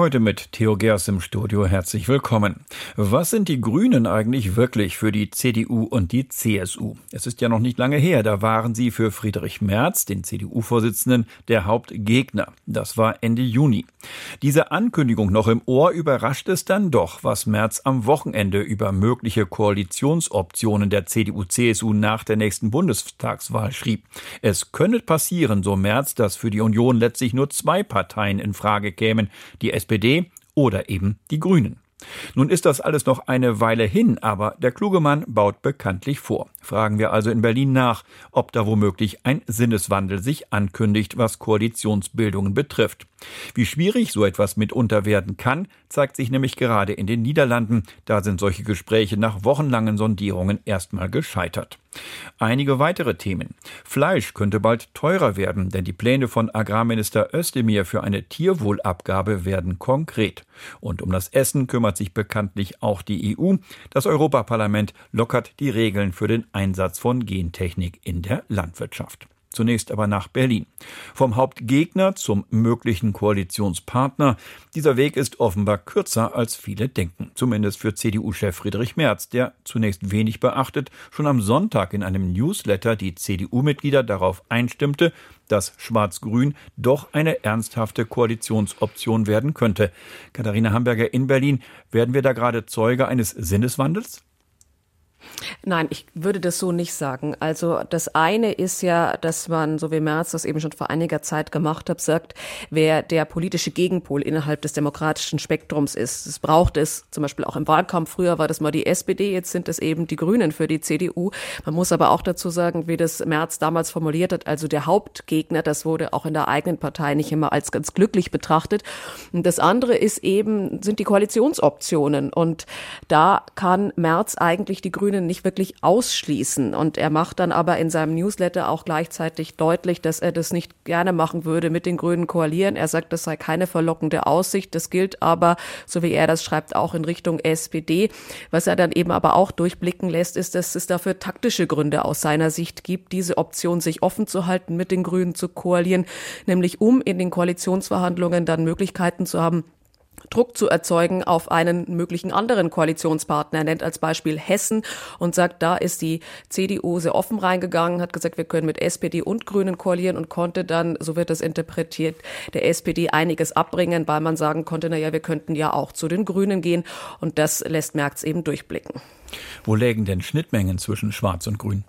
Heute mit Theo Gers im Studio. Herzlich willkommen. Was sind die Grünen eigentlich wirklich für die CDU und die CSU? Es ist ja noch nicht lange her, da waren sie für Friedrich Merz, den CDU-Vorsitzenden, der Hauptgegner. Das war Ende Juni. Diese Ankündigung noch im Ohr überrascht es dann doch, was Merz am Wochenende über mögliche Koalitionsoptionen der CDU-CSU nach der nächsten Bundestagswahl schrieb. Es könne passieren, so Merz, dass für die Union letztlich nur zwei Parteien in Frage kämen, die SPD oder eben die Grünen. Nun ist das alles noch eine Weile hin, aber der kluge Mann baut bekanntlich vor. Fragen wir also in Berlin nach, ob da womöglich ein Sinneswandel sich ankündigt, was Koalitionsbildungen betrifft. Wie schwierig so etwas mitunter werden kann, zeigt sich nämlich gerade in den Niederlanden. Da sind solche Gespräche nach wochenlangen Sondierungen erstmal gescheitert. Einige weitere Themen. Fleisch könnte bald teurer werden, denn die Pläne von Agrarminister Özdemir für eine Tierwohlabgabe werden konkret. Und um das Essen kümmert sich bekanntlich auch die EU. Das Europaparlament lockert die Regeln für den Einsatz von Gentechnik in der Landwirtschaft. Zunächst aber nach Berlin. Vom Hauptgegner zum möglichen Koalitionspartner. Dieser Weg ist offenbar kürzer, als viele denken. Zumindest für CDU-Chef Friedrich Merz, der zunächst wenig beachtet, schon am Sonntag in einem Newsletter die CDU-Mitglieder darauf einstimmte, dass Schwarz-Grün doch eine ernsthafte Koalitionsoption werden könnte. Katharina Hamburger in Berlin, werden wir da gerade Zeuge eines Sinneswandels? Nein, ich würde das so nicht sagen. Also das eine ist ja, dass man, so wie Merz das eben schon vor einiger Zeit gemacht hat, sagt, wer der politische Gegenpol innerhalb des demokratischen Spektrums ist. Es braucht es zum Beispiel auch im Wahlkampf. Früher war das mal die SPD, jetzt sind es eben die Grünen für die CDU. Man muss aber auch dazu sagen, wie das Merz damals formuliert hat, also der Hauptgegner, das wurde auch in der eigenen Partei nicht immer als ganz glücklich betrachtet. Und das andere ist eben, sind die Koalitionsoptionen. Und da kann Merz eigentlich die Grünen nicht wirklich ausschließen. Und er macht dann aber in seinem Newsletter auch gleichzeitig deutlich, dass er das nicht gerne machen würde, mit den Grünen koalieren. Er sagt, das sei keine verlockende Aussicht. Das gilt aber, so wie er das schreibt, auch in Richtung SPD. Was er dann eben aber auch durchblicken lässt, ist, dass es dafür taktische Gründe aus seiner Sicht gibt, diese Option sich offen zu halten, mit den Grünen zu koalieren, nämlich um in den Koalitionsverhandlungen dann Möglichkeiten zu haben, Druck zu erzeugen auf einen möglichen anderen Koalitionspartner. Er nennt als Beispiel Hessen und sagt, da ist die CDU sehr offen reingegangen, hat gesagt, wir können mit SPD und Grünen koalieren und konnte dann, so wird das interpretiert, der SPD einiges abbringen, weil man sagen konnte, na ja, wir könnten ja auch zu den Grünen gehen und das lässt Merz eben durchblicken. Wo lägen denn Schnittmengen zwischen Schwarz und Grün?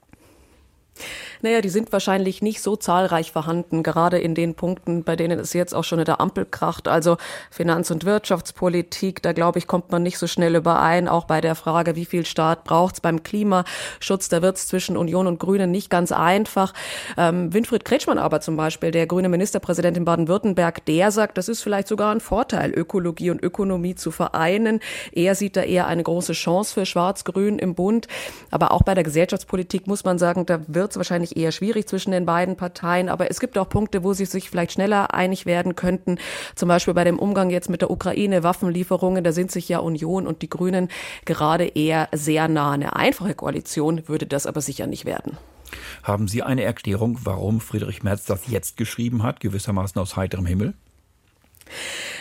Naja, die sind wahrscheinlich nicht so zahlreich vorhanden, gerade in den Punkten, bei denen es jetzt auch schon in der Ampel kracht, also Finanz- und Wirtschaftspolitik, da glaube ich, kommt man nicht so schnell überein, auch bei der Frage, wie viel Staat braucht es beim Klimaschutz, da wird es zwischen Union und Grünen nicht ganz einfach. Ähm, Winfried Kretschmann aber zum Beispiel, der grüne Ministerpräsident in Baden-Württemberg, der sagt, das ist vielleicht sogar ein Vorteil, Ökologie und Ökonomie zu vereinen. Er sieht da eher eine große Chance für Schwarz-Grün im Bund. Aber auch bei der Gesellschaftspolitik muss man sagen, da wird es wahrscheinlich wahrscheinlich eher schwierig zwischen den beiden Parteien. Aber es gibt auch Punkte, wo sie sich vielleicht schneller einig werden könnten. Zum Beispiel bei dem Umgang jetzt mit der Ukraine, Waffenlieferungen. Da sind sich ja Union und die Grünen gerade eher sehr nah. Eine einfache Koalition würde das aber sicher nicht werden. Haben Sie eine Erklärung, warum Friedrich Merz das jetzt geschrieben hat, gewissermaßen aus heiterem Himmel?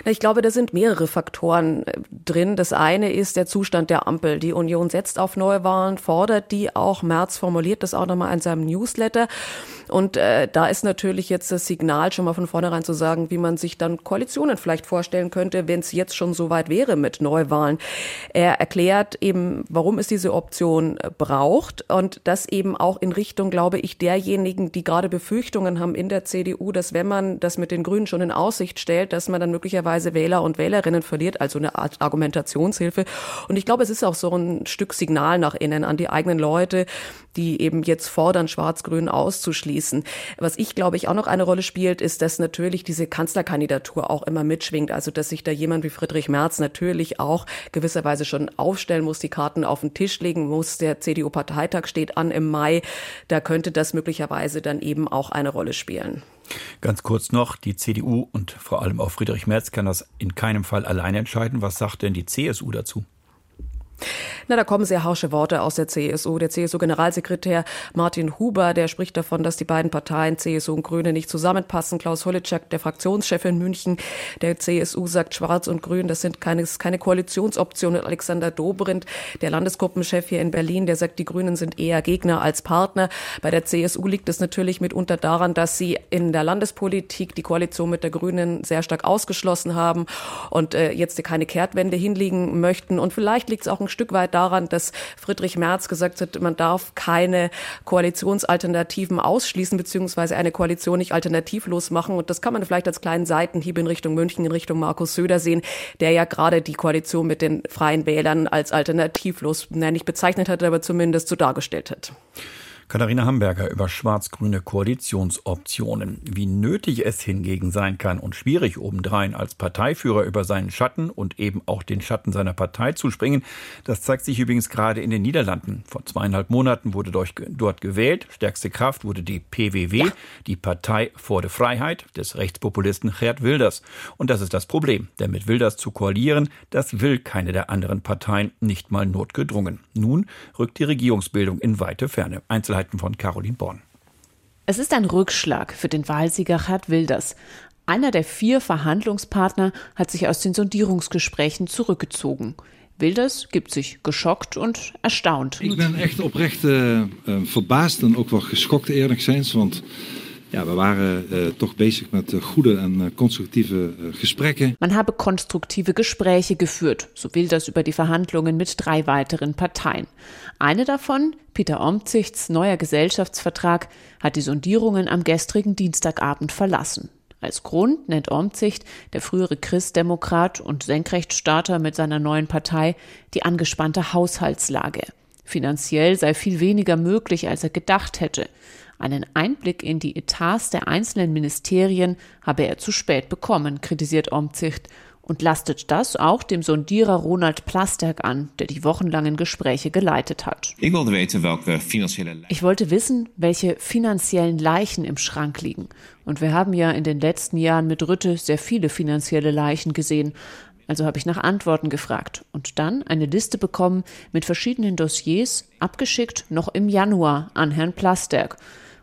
Ich glaube, da sind mehrere Faktoren äh, drin. Das eine ist der Zustand der Ampel. Die Union setzt auf Neuwahlen, fordert die auch. Merz formuliert das auch nochmal in seinem Newsletter. Und äh, da ist natürlich jetzt das Signal schon mal von vornherein zu sagen, wie man sich dann Koalitionen vielleicht vorstellen könnte, wenn es jetzt schon so weit wäre mit Neuwahlen. Er erklärt eben, warum es diese Option äh, braucht und das eben auch in Richtung, glaube ich, derjenigen, die gerade Befürchtungen haben in der CDU, dass wenn man das mit den Grünen schon in Aussicht stellt, dass man dann möglicherweise Wähler und Wählerinnen verliert, also eine Art Argumentationshilfe. Und ich glaube, es ist auch so ein Stück Signal nach innen an die eigenen Leute, die eben jetzt fordern, Schwarz-Grün auszuschließen. Was ich glaube ich auch noch eine Rolle spielt, ist, dass natürlich diese Kanzlerkandidatur auch immer mitschwingt. Also dass sich da jemand wie Friedrich Merz natürlich auch gewisserweise schon aufstellen muss, die Karten auf den Tisch legen muss. Der CDU-Parteitag steht an im Mai. Da könnte das möglicherweise dann eben auch eine Rolle spielen. Ganz kurz noch, die CDU und vor allem auch Friedrich Merz kann das in keinem Fall allein entscheiden. Was sagt denn die CSU dazu? Na, da kommen sehr harsche Worte aus der CSU. Der CSU-Generalsekretär Martin Huber, der spricht davon, dass die beiden Parteien CSU und Grüne nicht zusammenpassen. Klaus Holitschek, der Fraktionschef in München der CSU, sagt Schwarz und Grün, das sind keine, keine Koalitionsoption. Und Alexander Dobrindt, der Landesgruppenchef hier in Berlin, der sagt, die Grünen sind eher Gegner als Partner. Bei der CSU liegt es natürlich mitunter daran, dass sie in der Landespolitik die Koalition mit der Grünen sehr stark ausgeschlossen haben und äh, jetzt keine Kehrtwende hinlegen möchten. Und vielleicht liegt es auch ein Stück weit daran, dass Friedrich Merz gesagt hat, man darf keine Koalitionsalternativen ausschließen, beziehungsweise eine Koalition nicht alternativlos machen. Und das kann man vielleicht als kleinen Seitenhieb in Richtung München, in Richtung Markus Söder sehen, der ja gerade die Koalition mit den Freien Wählern als alternativlos, nein, nicht bezeichnet hat, aber zumindest so dargestellt hat. Katharina Hamburger über schwarz-grüne Koalitionsoptionen. Wie nötig es hingegen sein kann und schwierig obendrein als Parteiführer über seinen Schatten und eben auch den Schatten seiner Partei zu springen, das zeigt sich übrigens gerade in den Niederlanden. Vor zweieinhalb Monaten wurde dort gewählt. Stärkste Kraft wurde die PWW, ja. die Partei vor der Freiheit des Rechtspopulisten Gerd Wilders. Und das ist das Problem, denn mit Wilders zu koalieren, das will keine der anderen Parteien, nicht mal notgedrungen. Nun rückt die Regierungsbildung in weite Ferne. Einzelheiten Einzelheiten von Caroline Born. Es ist ein Rückschlag für den Wahlsieger Gerd Wilders. Einer der vier Verhandlungspartner hat sich aus den Sondierungsgesprächen zurückgezogen. Wilders gibt sich geschockt und erstaunt. Ich bin echt oprecht äh, verbaasd und auch wel geschockt eerlijk zijn, want ja, we waren uh, toch bezig met uh, goede en uh, constructieve Gespräche. Man habe konstruktive Gespräche geführt, so will das über die Verhandlungen mit drei weiteren Parteien. Eine davon, Peter Omzichts neuer Gesellschaftsvertrag, hat die Sondierungen am gestrigen Dienstagabend verlassen. Als Grund nennt Omzicht, der frühere Christdemokrat und Senkrechtstarter mit seiner neuen Partei, die angespannte Haushaltslage. Finanziell sei viel weniger möglich, als er gedacht hätte. Einen Einblick in die Etats der einzelnen Ministerien habe er zu spät bekommen, kritisiert Omzicht und lastet das auch dem Sondierer Ronald Plasterk an, der die wochenlangen Gespräche geleitet hat. Ich wollte, wissen, welche finanziellen Leichen im Schrank liegen. Und wir haben ja in den letzten Jahren mit Rütte sehr viele finanzielle Leichen gesehen. Also habe ich nach Antworten gefragt und dann eine Liste bekommen mit verschiedenen Dossiers, abgeschickt noch im Januar an Herrn Plasterk.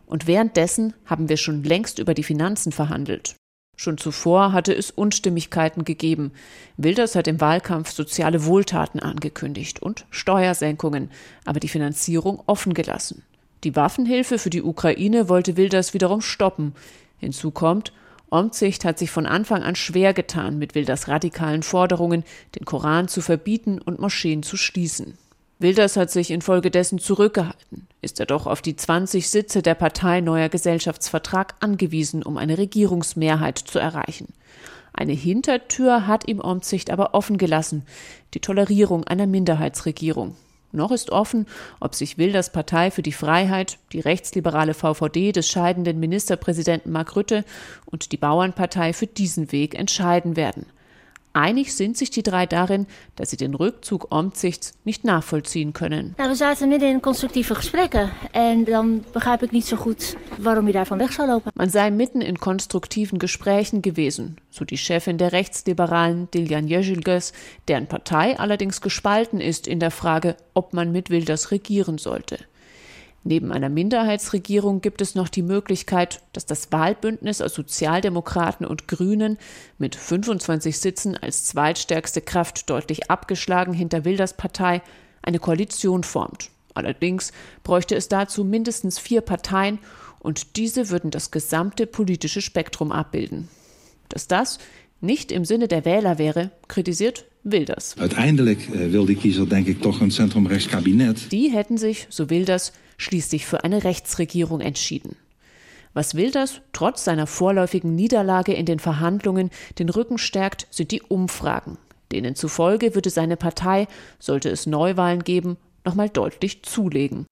Und währenddessen haben wir schon längst über die Finanzen verhandelt. Schon zuvor hatte es Unstimmigkeiten gegeben. Wilders hat im Wahlkampf soziale Wohltaten angekündigt und Steuersenkungen, aber die Finanzierung offen gelassen. Die Waffenhilfe für die Ukraine wollte Wilders wiederum stoppen. Hinzu kommt, Omzicht hat sich von Anfang an schwer getan mit Wilders radikalen Forderungen, den Koran zu verbieten und Moscheen zu schließen. Wilders hat sich infolgedessen zurückgehalten, ist er doch auf die 20 Sitze der Partei Neuer Gesellschaftsvertrag angewiesen, um eine Regierungsmehrheit zu erreichen. Eine Hintertür hat ihm Omzicht aber offen gelassen, die Tolerierung einer Minderheitsregierung. Noch ist offen, ob sich Wilders Partei für die Freiheit, die rechtsliberale VVD des scheidenden Ministerpräsidenten Mark Rütte und die Bauernpartei für diesen Weg entscheiden werden. Einig sind sich die drei darin, dass sie den Rückzug Omzichts nicht nachvollziehen können. Nou, we zaten midden in constructieve gesprekken en dan begrijp ik niet so gut, warum je daarvan weg zou lopen. Man sei mitten in konstruktiven Gesprächen gewesen, so die Chefin der Rechtsliberalen Diljan Jezilges, deren Partei allerdings gespalten ist in der Frage, ob man mit Wilders regieren sollte. Neben einer Minderheitsregierung gibt es noch die Möglichkeit, dass das Wahlbündnis aus Sozialdemokraten und Grünen mit 25 Sitzen als zweitstärkste Kraft deutlich abgeschlagen hinter Wilders Partei eine Koalition formt. Allerdings bräuchte es dazu mindestens vier Parteien und diese würden das gesamte politische Spektrum abbilden. Dass das nicht im Sinne der Wähler wäre, kritisiert Wilders. Uiteindelijk äh, will die Kiezer, denke ich, doch ein Zentrumrechtskabinett. Die hätten sich, so Wilders, schließlich für eine Rechtsregierung entschieden. Was Wilders trotz seiner vorläufigen Niederlage in den Verhandlungen den Rücken stärkt, sind die Umfragen. Denen zufolge würde seine Partei, sollte es Neuwahlen geben, nochmal deutlich zulegen.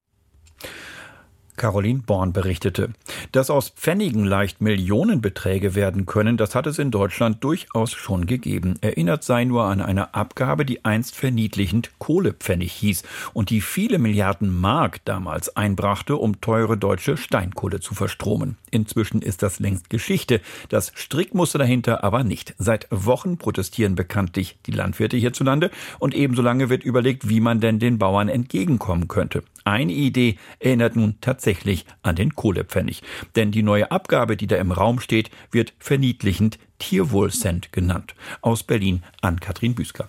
Caroline Born berichtete. Dass aus Pfennigen leicht Millionenbeträge werden können, das hat es in Deutschland durchaus schon gegeben. Erinnert sei nur an eine Abgabe, die einst verniedlichend Kohlepfennig hieß und die viele Milliarden Mark damals einbrachte, um teure deutsche Steinkohle zu verstromen. Inzwischen ist das längst Geschichte. Das Strickmuster dahinter aber nicht. Seit Wochen protestieren bekanntlich die Landwirte hierzulande und ebenso lange wird überlegt, wie man denn den Bauern entgegenkommen könnte. Eine Idee erinnert nun tatsächlich an den Kohlepfennig. Denn die neue Abgabe, die da im Raum steht, wird verniedlichend Tierwohlcent genannt. Aus Berlin an Katrin Büsker.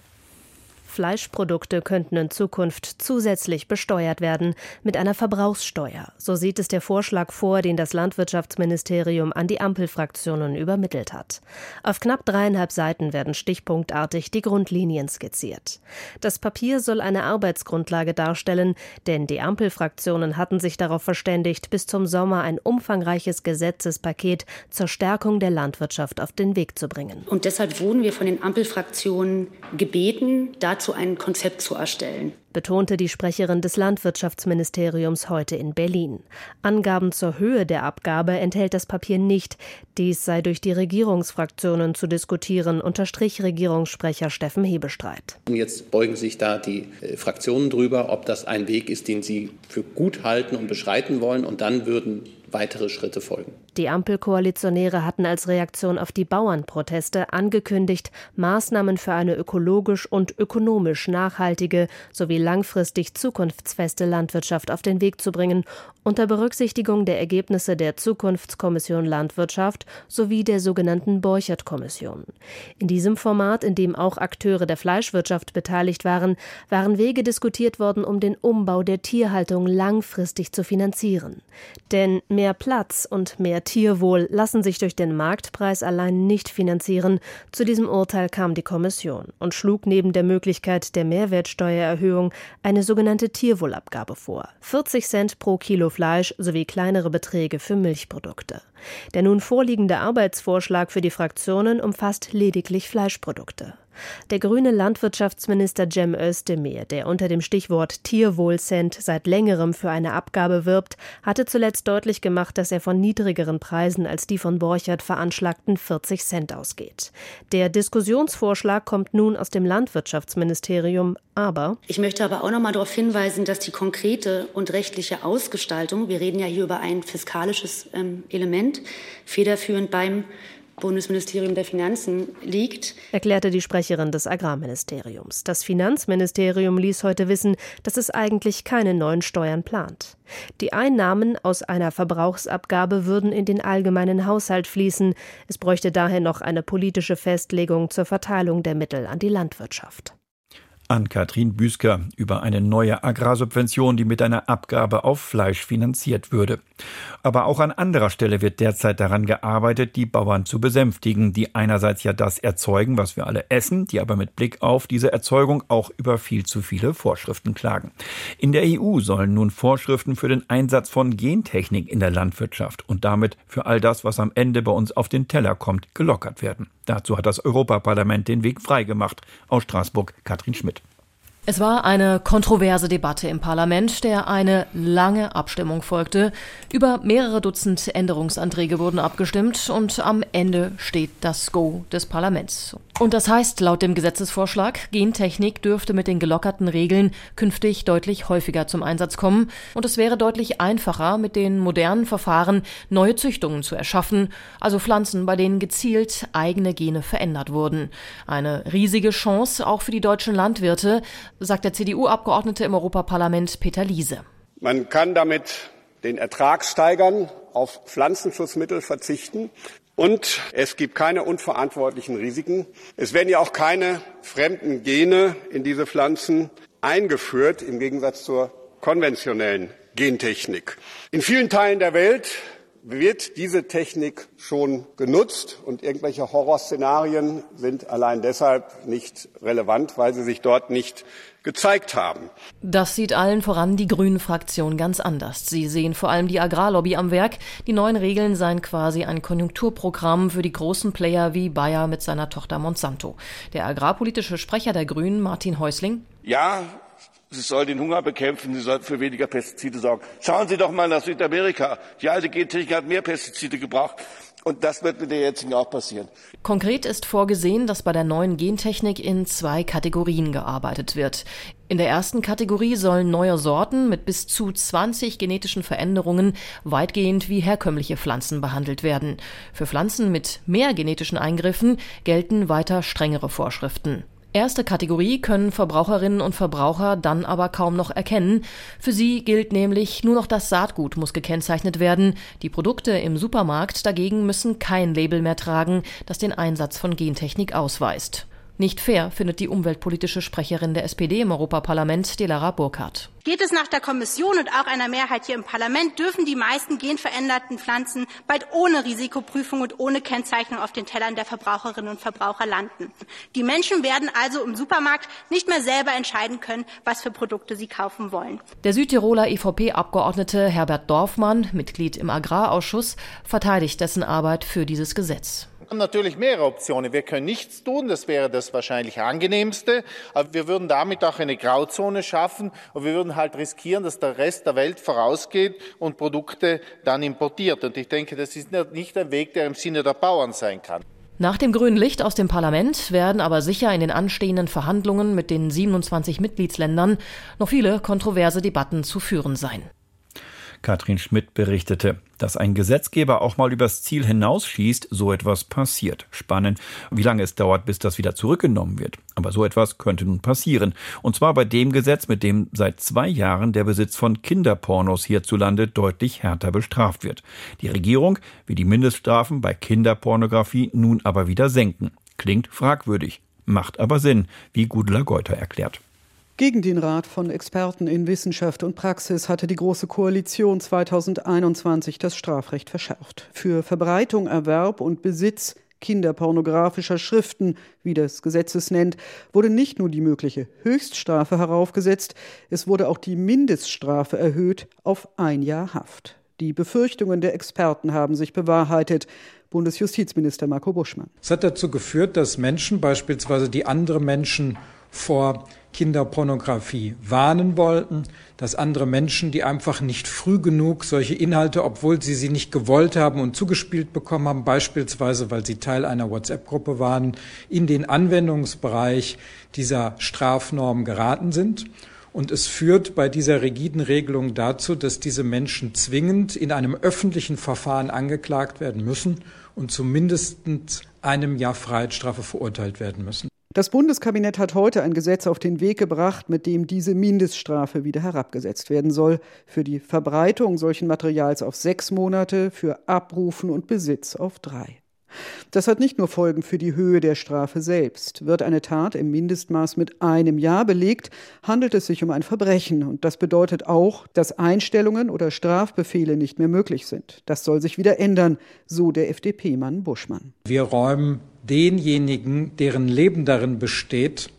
Fleischprodukte könnten in Zukunft zusätzlich besteuert werden mit einer Verbrauchssteuer. So sieht es der Vorschlag vor, den das Landwirtschaftsministerium an die Ampelfraktionen übermittelt hat. Auf knapp dreieinhalb Seiten werden stichpunktartig die Grundlinien skizziert. Das Papier soll eine Arbeitsgrundlage darstellen, denn die Ampelfraktionen hatten sich darauf verständigt, bis zum Sommer ein umfangreiches Gesetzespaket zur Stärkung der Landwirtschaft auf den Weg zu bringen. Und deshalb wurden wir von den Ampelfraktionen gebeten, dazu dazu ein Konzept zu erstellen betonte die Sprecherin des Landwirtschaftsministeriums heute in Berlin. Angaben zur Höhe der Abgabe enthält das Papier nicht. Dies sei durch die Regierungsfraktionen zu diskutieren, unterstrich Regierungssprecher Steffen Hebestreit. Jetzt beugen sich da die äh, Fraktionen drüber, ob das ein Weg ist, den sie für gut halten und beschreiten wollen. Und dann würden weitere Schritte folgen. Die Ampelkoalitionäre hatten als Reaktion auf die Bauernproteste angekündigt, Maßnahmen für eine ökologisch und ökonomisch nachhaltige sowie langfristig zukunftsfeste Landwirtschaft auf den Weg zu bringen, unter Berücksichtigung der Ergebnisse der Zukunftskommission Landwirtschaft sowie der sogenannten Borchert-Kommission. In diesem Format, in dem auch Akteure der Fleischwirtschaft beteiligt waren, waren Wege diskutiert worden, um den Umbau der Tierhaltung langfristig zu finanzieren. Denn mehr Platz und mehr Tierwohl lassen sich durch den Marktpreis allein nicht finanzieren. Zu diesem Urteil kam die Kommission und schlug neben der Möglichkeit der Mehrwertsteuererhöhung eine sogenannte Tierwohlabgabe vor. 40 Cent pro Kilo Fleisch sowie kleinere Beträge für Milchprodukte. Der nun vorliegende Arbeitsvorschlag für die Fraktionen umfasst lediglich Fleischprodukte. Der grüne Landwirtschaftsminister Cem Özdemir, der unter dem Stichwort Tierwohlcent seit längerem für eine Abgabe wirbt, hatte zuletzt deutlich gemacht, dass er von niedrigeren Preisen als die von Borchert veranschlagten 40 Cent ausgeht. Der Diskussionsvorschlag kommt nun aus dem Landwirtschaftsministerium, aber ich möchte aber auch noch mal darauf hinweisen, dass die konkrete und rechtliche Ausgestaltung, wir reden ja hier über ein fiskalisches ähm, Element, federführend beim Bundesministerium der Finanzen liegt, erklärte die Sprecherin des Agrarministeriums. Das Finanzministerium ließ heute wissen, dass es eigentlich keine neuen Steuern plant. Die Einnahmen aus einer Verbrauchsabgabe würden in den allgemeinen Haushalt fließen. Es bräuchte daher noch eine politische Festlegung zur Verteilung der Mittel an die Landwirtschaft an Katrin Büsker über eine neue Agrarsubvention, die mit einer Abgabe auf Fleisch finanziert würde. Aber auch an anderer Stelle wird derzeit daran gearbeitet, die Bauern zu besänftigen, die einerseits ja das erzeugen, was wir alle essen, die aber mit Blick auf diese Erzeugung auch über viel zu viele Vorschriften klagen. In der EU sollen nun Vorschriften für den Einsatz von Gentechnik in der Landwirtschaft und damit für all das, was am Ende bei uns auf den Teller kommt, gelockert werden. Dazu hat das Europaparlament den Weg freigemacht. Aus Straßburg Katrin Schmidt. Es war eine kontroverse Debatte im Parlament, der eine lange Abstimmung folgte. Über mehrere Dutzend Änderungsanträge wurden abgestimmt und am Ende steht das Go des Parlaments. Und das heißt, laut dem Gesetzesvorschlag, Gentechnik dürfte mit den gelockerten Regeln künftig deutlich häufiger zum Einsatz kommen und es wäre deutlich einfacher, mit den modernen Verfahren neue Züchtungen zu erschaffen, also Pflanzen, bei denen gezielt eigene Gene verändert wurden. Eine riesige Chance auch für die deutschen Landwirte, sagt der CDU-Abgeordnete im Europaparlament Peter Liese. Man kann damit den Ertrag steigern, auf Pflanzenschutzmittel verzichten und es gibt keine unverantwortlichen Risiken. Es werden ja auch keine fremden Gene in diese Pflanzen eingeführt, im Gegensatz zur konventionellen Gentechnik. In vielen Teilen der Welt wird diese Technik schon genutzt und irgendwelche Horrorszenarien sind allein deshalb nicht relevant, weil sie sich dort nicht gezeigt haben. Das sieht allen voran die Grünen-Fraktion ganz anders. Sie sehen vor allem die Agrarlobby am Werk. Die neuen Regeln seien quasi ein Konjunkturprogramm für die großen Player wie Bayer mit seiner Tochter Monsanto. Der agrarpolitische Sprecher der Grünen, Martin Häusling. Ja, sie soll den Hunger bekämpfen, sie soll für weniger Pestizide sorgen. Schauen Sie doch mal nach Südamerika. Die alte Gentechnik hat mehr Pestizide gebraucht. Und das wird mit der jetzigen auch passieren. Konkret ist vorgesehen, dass bei der neuen Gentechnik in zwei Kategorien gearbeitet wird. In der ersten Kategorie sollen neue Sorten mit bis zu 20 genetischen Veränderungen weitgehend wie herkömmliche Pflanzen behandelt werden. Für Pflanzen mit mehr genetischen Eingriffen gelten weiter strengere Vorschriften. Erste Kategorie können Verbraucherinnen und Verbraucher dann aber kaum noch erkennen. Für sie gilt nämlich nur noch das Saatgut muss gekennzeichnet werden. Die Produkte im Supermarkt dagegen müssen kein Label mehr tragen, das den Einsatz von Gentechnik ausweist. Nicht fair, findet die umweltpolitische Sprecherin der SPD im Europaparlament, Delara Burkhardt. Geht es nach der Kommission und auch einer Mehrheit hier im Parlament, dürfen die meisten genveränderten Pflanzen bald ohne Risikoprüfung und ohne Kennzeichnung auf den Tellern der Verbraucherinnen und Verbraucher landen. Die Menschen werden also im Supermarkt nicht mehr selber entscheiden können, was für Produkte sie kaufen wollen. Der Südtiroler EVP-Abgeordnete Herbert Dorfmann, Mitglied im Agrarausschuss, verteidigt dessen Arbeit für dieses Gesetz. Wir haben natürlich mehrere Optionen. Wir können nichts tun, das wäre das wahrscheinlich angenehmste, aber wir würden damit auch eine Grauzone schaffen und wir würden halt riskieren, dass der Rest der Welt vorausgeht und Produkte dann importiert. Und ich denke, das ist nicht ein Weg, der im Sinne der Bauern sein kann. Nach dem grünen Licht aus dem Parlament werden aber sicher in den anstehenden Verhandlungen mit den 27 Mitgliedsländern noch viele kontroverse Debatten zu führen sein. Katrin Schmidt berichtete, dass ein Gesetzgeber auch mal übers Ziel hinausschießt, so etwas passiert. Spannend, wie lange es dauert, bis das wieder zurückgenommen wird. Aber so etwas könnte nun passieren. Und zwar bei dem Gesetz, mit dem seit zwei Jahren der Besitz von Kinderpornos hierzulande deutlich härter bestraft wird. Die Regierung will die Mindeststrafen bei Kinderpornografie nun aber wieder senken. Klingt fragwürdig, macht aber Sinn, wie Gudula Geuter erklärt. Gegen den Rat von Experten in Wissenschaft und Praxis hatte die Große Koalition 2021 das Strafrecht verschärft. Für Verbreitung, Erwerb und Besitz kinderpornografischer Schriften, wie das Gesetz es nennt, wurde nicht nur die mögliche Höchststrafe heraufgesetzt, es wurde auch die Mindeststrafe erhöht auf ein Jahr Haft. Die Befürchtungen der Experten haben sich bewahrheitet. Bundesjustizminister Marco Buschmann. Es hat dazu geführt, dass Menschen beispielsweise, die andere Menschen vor Kinderpornografie warnen wollten, dass andere Menschen, die einfach nicht früh genug solche Inhalte, obwohl sie sie nicht gewollt haben und zugespielt bekommen haben, beispielsweise weil sie Teil einer WhatsApp-Gruppe waren, in den Anwendungsbereich dieser Strafnorm geraten sind. Und es führt bei dieser rigiden Regelung dazu, dass diese Menschen zwingend in einem öffentlichen Verfahren angeklagt werden müssen und zumindest einem Jahr Freiheitsstrafe verurteilt werden müssen. Das Bundeskabinett hat heute ein Gesetz auf den Weg gebracht, mit dem diese Mindeststrafe wieder herabgesetzt werden soll. Für die Verbreitung solchen Materials auf sechs Monate, für Abrufen und Besitz auf drei. Das hat nicht nur Folgen für die Höhe der Strafe selbst. Wird eine Tat im Mindestmaß mit einem Jahr belegt, handelt es sich um ein Verbrechen. Und das bedeutet auch, dass Einstellungen oder Strafbefehle nicht mehr möglich sind. Das soll sich wieder ändern, so der FDP-Mann Buschmann. Wir räumen denjenigen, deren Leben darin besteht,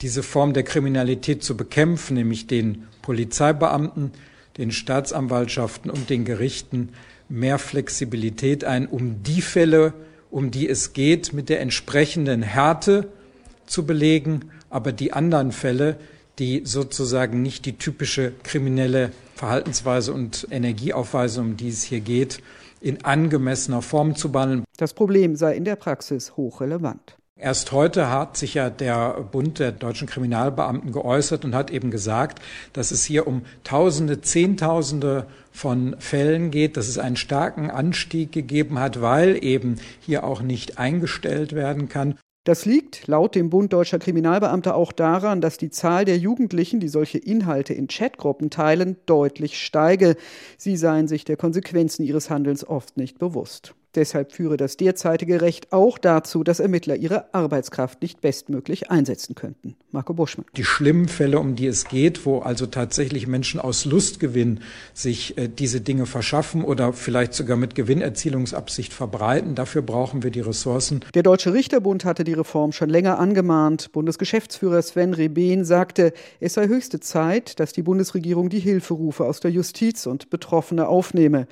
diese Form der Kriminalität zu bekämpfen, nämlich den Polizeibeamten, den Staatsanwaltschaften und den Gerichten, mehr Flexibilität ein, um die Fälle, um die es geht, mit der entsprechenden Härte zu belegen, aber die anderen Fälle, die sozusagen nicht die typische kriminelle Verhaltensweise und Energie aufweisen, um die es hier geht, in angemessener Form zu behandeln. Das Problem sei in der Praxis hochrelevant. Erst heute hat sich ja der Bund der deutschen Kriminalbeamten geäußert und hat eben gesagt, dass es hier um Tausende, Zehntausende von Fällen geht, dass es einen starken Anstieg gegeben hat, weil eben hier auch nicht eingestellt werden kann. Das liegt laut dem Bund deutscher Kriminalbeamter auch daran, dass die Zahl der Jugendlichen, die solche Inhalte in Chatgruppen teilen, deutlich steige. Sie seien sich der Konsequenzen ihres Handelns oft nicht bewusst. Deshalb führe das derzeitige Recht auch dazu, dass Ermittler ihre Arbeitskraft nicht bestmöglich einsetzen könnten. Marco Buschmann. Die schlimmen Fälle, um die es geht, wo also tatsächlich Menschen aus Lustgewinn sich äh, diese Dinge verschaffen oder vielleicht sogar mit Gewinnerzielungsabsicht verbreiten, dafür brauchen wir die Ressourcen. Der Deutsche Richterbund hatte die Reform schon länger angemahnt. Bundesgeschäftsführer Sven Reben sagte, es sei höchste Zeit, dass die Bundesregierung die Hilferufe aus der Justiz und Betroffene aufnehme.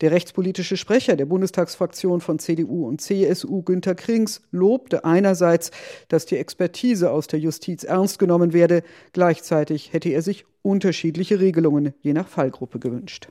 Der rechtspolitische Sprecher der Bundestagsfraktion von CDU und CSU, Günter Krings, lobte einerseits, dass die Expertise aus der Justiz ernst genommen werde. Gleichzeitig hätte er sich unterschiedliche Regelungen je nach Fallgruppe gewünscht.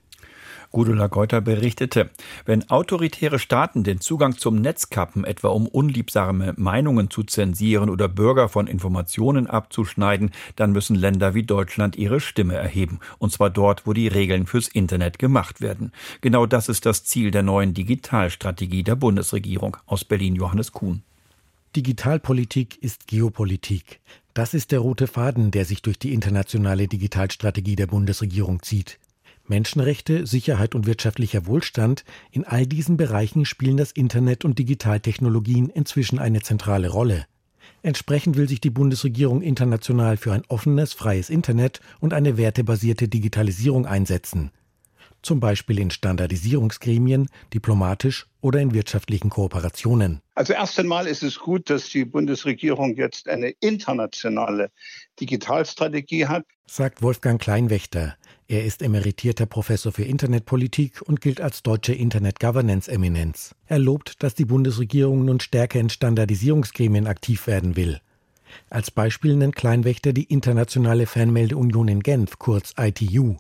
Gudula Geuter berichtete, wenn autoritäre Staaten den Zugang zum Netz kappen, etwa um unliebsame Meinungen zu zensieren oder Bürger von Informationen abzuschneiden, dann müssen Länder wie Deutschland ihre Stimme erheben. Und zwar dort, wo die Regeln fürs Internet gemacht werden. Genau das ist das Ziel der neuen Digitalstrategie der Bundesregierung. Aus Berlin Johannes Kuhn. Digitalpolitik ist Geopolitik. Das ist der rote Faden, der sich durch die internationale Digitalstrategie der Bundesregierung zieht. Menschenrechte, Sicherheit und wirtschaftlicher Wohlstand, in all diesen Bereichen spielen das Internet und Digitaltechnologien inzwischen eine zentrale Rolle. Entsprechend will sich die Bundesregierung international für ein offenes, freies Internet und eine wertebasierte Digitalisierung einsetzen. Zum Beispiel in Standardisierungsgremien, diplomatisch oder in wirtschaftlichen Kooperationen. Also erst einmal ist es gut, dass die Bundesregierung jetzt eine internationale Digitalstrategie hat, sagt Wolfgang Kleinwächter. Er ist emeritierter Professor für Internetpolitik und gilt als deutsche Internet Governance Eminenz. Er lobt, dass die Bundesregierung nun stärker in Standardisierungsgremien aktiv werden will. Als Beispiel nennt Kleinwächter die Internationale Fanmeldeunion in Genf, kurz ITU.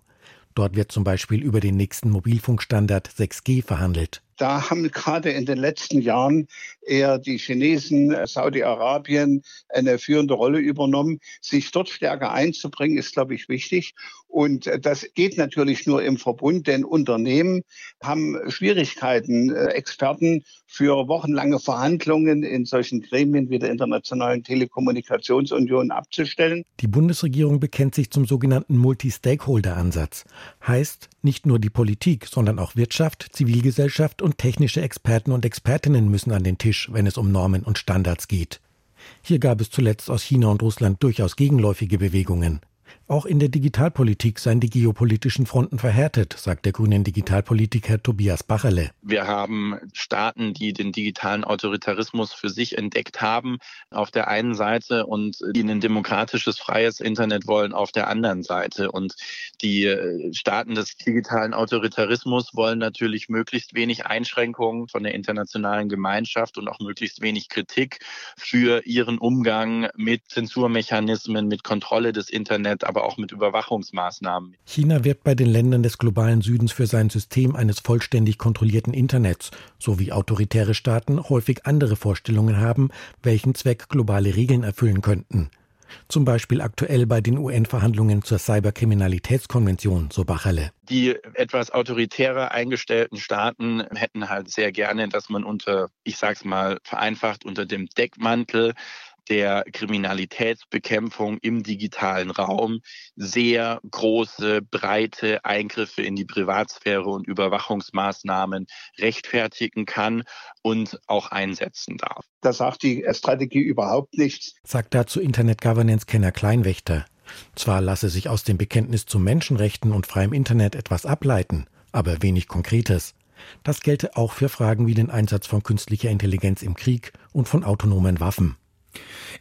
Dort wird zum Beispiel über den nächsten Mobilfunkstandard 6G verhandelt. Da haben gerade in den letzten Jahren eher die Chinesen, Saudi-Arabien eine führende Rolle übernommen. Sich dort stärker einzubringen, ist, glaube ich, wichtig. Und das geht natürlich nur im Verbund, denn Unternehmen haben Schwierigkeiten, äh, Experten für wochenlange Verhandlungen in solchen Gremien wie der Internationalen Telekommunikationsunion abzustellen. Die Bundesregierung bekennt sich zum sogenannten Multi-Stakeholder-Ansatz. Heißt, nicht nur die Politik, sondern auch Wirtschaft, Zivilgesellschaft und technische Experten und Expertinnen müssen an den Tisch, wenn es um Normen und Standards geht. Hier gab es zuletzt aus China und Russland durchaus gegenläufige Bewegungen. Auch in der Digitalpolitik seien die geopolitischen Fronten verhärtet, sagt der grünen Digitalpolitiker Tobias Bacherle. Wir haben Staaten, die den digitalen Autoritarismus für sich entdeckt haben, auf der einen Seite und die ein demokratisches, freies Internet wollen auf der anderen Seite. Und die äh, Staaten des digitalen Autoritarismus wollen natürlich möglichst wenig Einschränkungen von der internationalen Gemeinschaft und auch möglichst wenig Kritik für ihren Umgang mit Zensurmechanismen, mit Kontrolle des Internets, aber aber auch mit Überwachungsmaßnahmen. China wirbt bei den Ländern des globalen Südens für sein System eines vollständig kontrollierten Internets, so wie autoritäre Staaten häufig andere Vorstellungen haben, welchen Zweck globale Regeln erfüllen könnten. Zum Beispiel aktuell bei den UN-Verhandlungen zur Cyberkriminalitätskonvention, so Bacherle. Die etwas autoritärer eingestellten Staaten hätten halt sehr gerne, dass man unter, ich sag's mal vereinfacht, unter dem Deckmantel der Kriminalitätsbekämpfung im digitalen Raum sehr große, breite Eingriffe in die Privatsphäre und Überwachungsmaßnahmen rechtfertigen kann und auch einsetzen darf. Da sagt die Strategie überhaupt nichts. Sagt dazu Internet Governance-Kenner Kleinwächter. Zwar lasse sich aus dem Bekenntnis zu Menschenrechten und freiem Internet etwas ableiten, aber wenig Konkretes. Das gelte auch für Fragen wie den Einsatz von künstlicher Intelligenz im Krieg und von autonomen Waffen.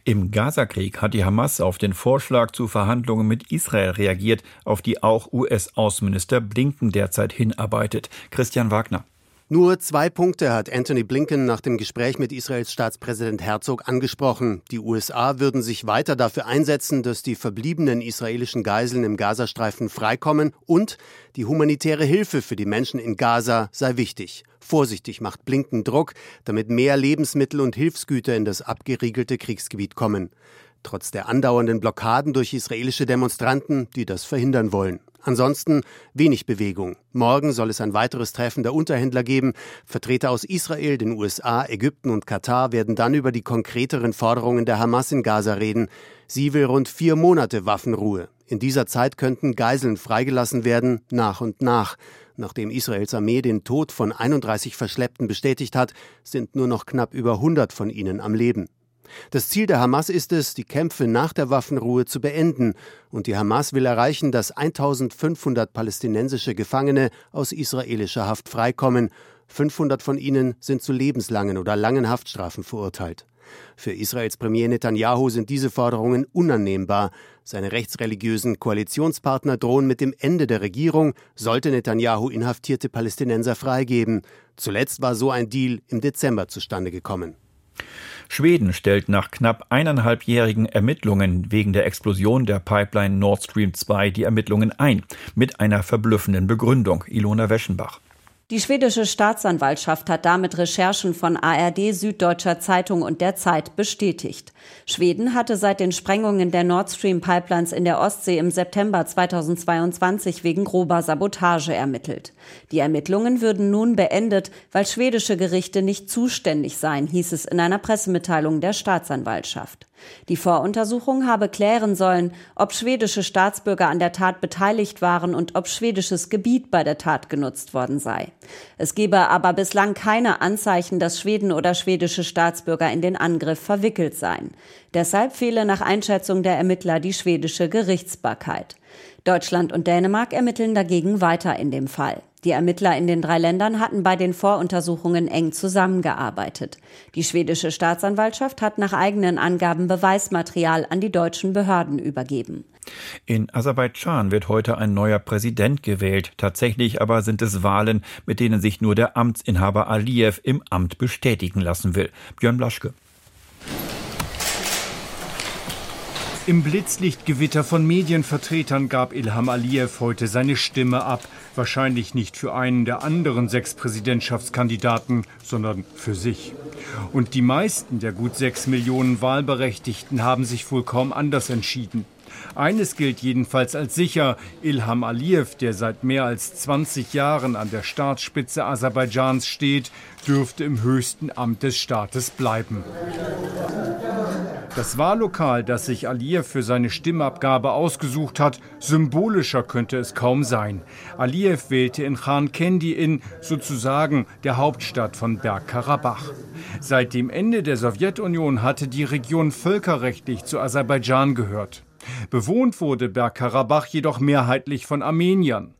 Im Gazakrieg hat die Hamas auf den Vorschlag zu Verhandlungen mit Israel reagiert, auf die auch US-Außenminister Blinken derzeit hinarbeitet. Christian Wagner. Nur zwei Punkte hat Anthony Blinken nach dem Gespräch mit Israels Staatspräsident Herzog angesprochen. Die USA würden sich weiter dafür einsetzen, dass die verbliebenen israelischen Geiseln im Gazastreifen freikommen und die humanitäre Hilfe für die Menschen in Gaza sei wichtig. Vorsichtig macht Blinken Druck, damit mehr Lebensmittel und Hilfsgüter in das abgeriegelte Kriegsgebiet kommen. Trotz der andauernden Blockaden durch israelische Demonstranten, die das verhindern wollen. Ansonsten wenig Bewegung. Morgen soll es ein weiteres Treffen der Unterhändler geben. Vertreter aus Israel, den USA, Ägypten und Katar werden dann über die konkreteren Forderungen der Hamas in Gaza reden. Sie will rund vier Monate Waffenruhe. In dieser Zeit könnten Geiseln freigelassen werden, nach und nach. Nachdem Israels Armee den Tod von 31 Verschleppten bestätigt hat, sind nur noch knapp über 100 von ihnen am Leben. Das Ziel der Hamas ist es, die Kämpfe nach der Waffenruhe zu beenden. Und die Hamas will erreichen, dass 1500 palästinensische Gefangene aus israelischer Haft freikommen. 500 von ihnen sind zu lebenslangen oder langen Haftstrafen verurteilt. Für Israels Premier Netanyahu sind diese Forderungen unannehmbar. Seine rechtsreligiösen Koalitionspartner drohen mit dem Ende der Regierung, sollte Netanyahu inhaftierte Palästinenser freigeben. Zuletzt war so ein Deal im Dezember zustande gekommen. Schweden stellt nach knapp eineinhalbjährigen Ermittlungen wegen der Explosion der Pipeline Nord Stream 2 die Ermittlungen ein, mit einer verblüffenden Begründung. Ilona Weschenbach. Die schwedische Staatsanwaltschaft hat damit Recherchen von ARD, Süddeutscher Zeitung und der Zeit bestätigt. Schweden hatte seit den Sprengungen der Nord Stream Pipelines in der Ostsee im September 2022 wegen grober Sabotage ermittelt. Die Ermittlungen würden nun beendet, weil schwedische Gerichte nicht zuständig seien, hieß es in einer Pressemitteilung der Staatsanwaltschaft. Die Voruntersuchung habe klären sollen, ob schwedische Staatsbürger an der Tat beteiligt waren und ob schwedisches Gebiet bei der Tat genutzt worden sei. Es gebe aber bislang keine Anzeichen, dass Schweden oder schwedische Staatsbürger in den Angriff verwickelt seien. Deshalb fehle nach Einschätzung der Ermittler die schwedische Gerichtsbarkeit. Deutschland und Dänemark ermitteln dagegen weiter in dem Fall. Die Ermittler in den drei Ländern hatten bei den Voruntersuchungen eng zusammengearbeitet. Die schwedische Staatsanwaltschaft hat nach eigenen Angaben Beweismaterial an die deutschen Behörden übergeben. In Aserbaidschan wird heute ein neuer Präsident gewählt. Tatsächlich aber sind es Wahlen, mit denen sich nur der Amtsinhaber Aliyev im Amt bestätigen lassen will. Björn Blaschke. Im Blitzlichtgewitter von Medienvertretern gab Ilham Aliyev heute seine Stimme ab. Wahrscheinlich nicht für einen der anderen sechs Präsidentschaftskandidaten, sondern für sich. Und die meisten der gut sechs Millionen Wahlberechtigten haben sich wohl kaum anders entschieden. Eines gilt jedenfalls als sicher. Ilham Aliyev, der seit mehr als 20 Jahren an der Staatsspitze Aserbaidschans steht, dürfte im höchsten Amt des Staates bleiben. Das Wahllokal, das sich Aliyev für seine Stimmabgabe ausgesucht hat, symbolischer könnte es kaum sein. Aliyev wählte in Khan Kendi in, sozusagen der Hauptstadt von Bergkarabach. Seit dem Ende der Sowjetunion hatte die Region völkerrechtlich zu Aserbaidschan gehört. Bewohnt wurde Bergkarabach jedoch mehrheitlich von Armeniern.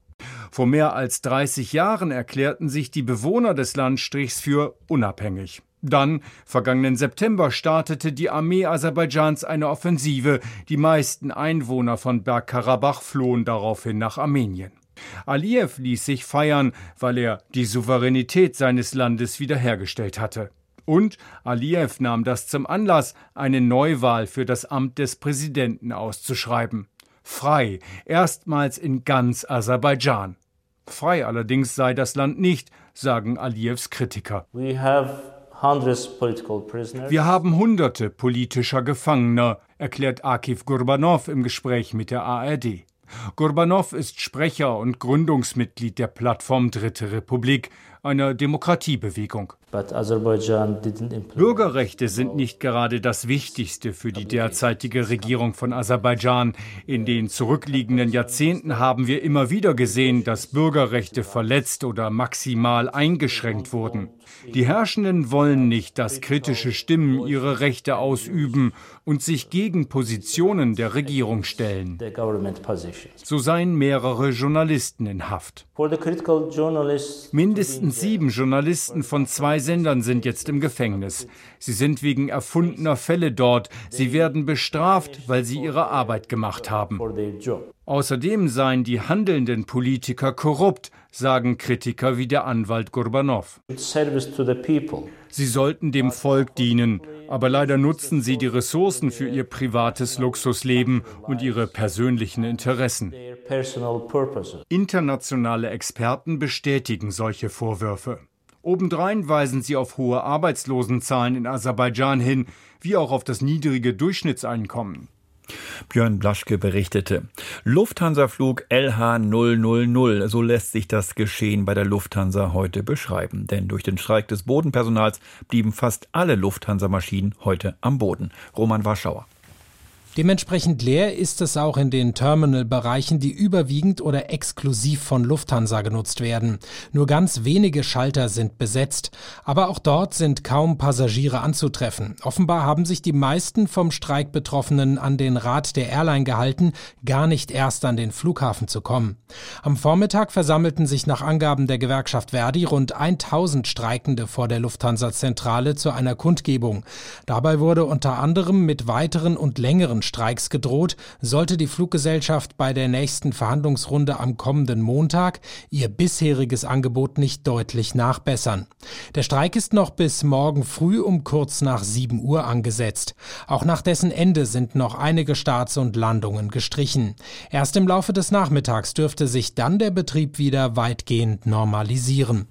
Vor mehr als 30 Jahren erklärten sich die Bewohner des Landstrichs für unabhängig. Dann, vergangenen September, startete die Armee Aserbaidschans eine Offensive. Die meisten Einwohner von Bergkarabach flohen daraufhin nach Armenien. Aliyev ließ sich feiern, weil er die Souveränität seines Landes wiederhergestellt hatte. Und Aliyev nahm das zum Anlass, eine Neuwahl für das Amt des Präsidenten auszuschreiben. Frei, erstmals in ganz Aserbaidschan. Frei allerdings sei das Land nicht, sagen Aliyevs Kritiker. Wir haben hunderte politischer Gefangener, erklärt Akif Gurbanov im Gespräch mit der ARD. Gurbanov ist Sprecher und Gründungsmitglied der Plattform Dritte Republik, einer Demokratiebewegung. Bürgerrechte sind nicht gerade das Wichtigste für die derzeitige Regierung von Aserbaidschan. In den zurückliegenden Jahrzehnten haben wir immer wieder gesehen, dass Bürgerrechte verletzt oder maximal eingeschränkt wurden. Die Herrschenden wollen nicht, dass kritische Stimmen ihre Rechte ausüben und sich gegen Positionen der Regierung stellen. So seien mehrere Journalisten in Haft. Mindestens sieben Journalisten von zwei Sendern sind jetzt im Gefängnis. Sie sind wegen erfundener Fälle dort. Sie werden bestraft, weil sie ihre Arbeit gemacht haben. Außerdem seien die handelnden Politiker korrupt, sagen Kritiker wie der Anwalt Gurbanov. Sie sollten dem Volk dienen, aber leider nutzen sie die Ressourcen für ihr privates Luxusleben und ihre persönlichen Interessen. Internationale Experten bestätigen solche Vorwürfe. Obendrein weisen sie auf hohe Arbeitslosenzahlen in Aserbaidschan hin, wie auch auf das niedrige Durchschnittseinkommen. Björn Blaschke berichtete. Lufthansa-Flug LH000, so lässt sich das Geschehen bei der Lufthansa heute beschreiben. Denn durch den Streik des Bodenpersonals blieben fast alle Lufthansa-Maschinen heute am Boden. Roman Warschauer. Dementsprechend leer ist es auch in den Terminalbereichen, die überwiegend oder exklusiv von Lufthansa genutzt werden. Nur ganz wenige Schalter sind besetzt, aber auch dort sind kaum Passagiere anzutreffen. Offenbar haben sich die meisten vom Streik Betroffenen an den Rat der Airline gehalten, gar nicht erst an den Flughafen zu kommen. Am Vormittag versammelten sich nach Angaben der Gewerkschaft Verdi rund 1000 Streikende vor der Lufthansa-Zentrale zu einer Kundgebung. Dabei wurde unter anderem mit weiteren und längeren Streiks gedroht, sollte die Fluggesellschaft bei der nächsten Verhandlungsrunde am kommenden Montag ihr bisheriges Angebot nicht deutlich nachbessern. Der Streik ist noch bis morgen früh um kurz nach 7 Uhr angesetzt. Auch nach dessen Ende sind noch einige Starts und Landungen gestrichen. Erst im Laufe des Nachmittags dürfte sich dann der Betrieb wieder weitgehend normalisieren.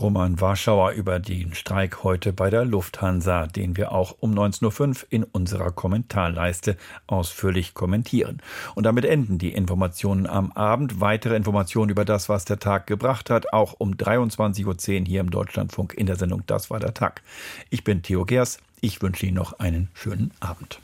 Roman Warschauer über den Streik heute bei der Lufthansa, den wir auch um 19.05 Uhr in unserer Kommentarleiste ausführlich kommentieren. Und damit enden die Informationen am Abend. Weitere Informationen über das, was der Tag gebracht hat, auch um 23.10 Uhr hier im Deutschlandfunk in der Sendung Das war der Tag. Ich bin Theo Gers. Ich wünsche Ihnen noch einen schönen Abend.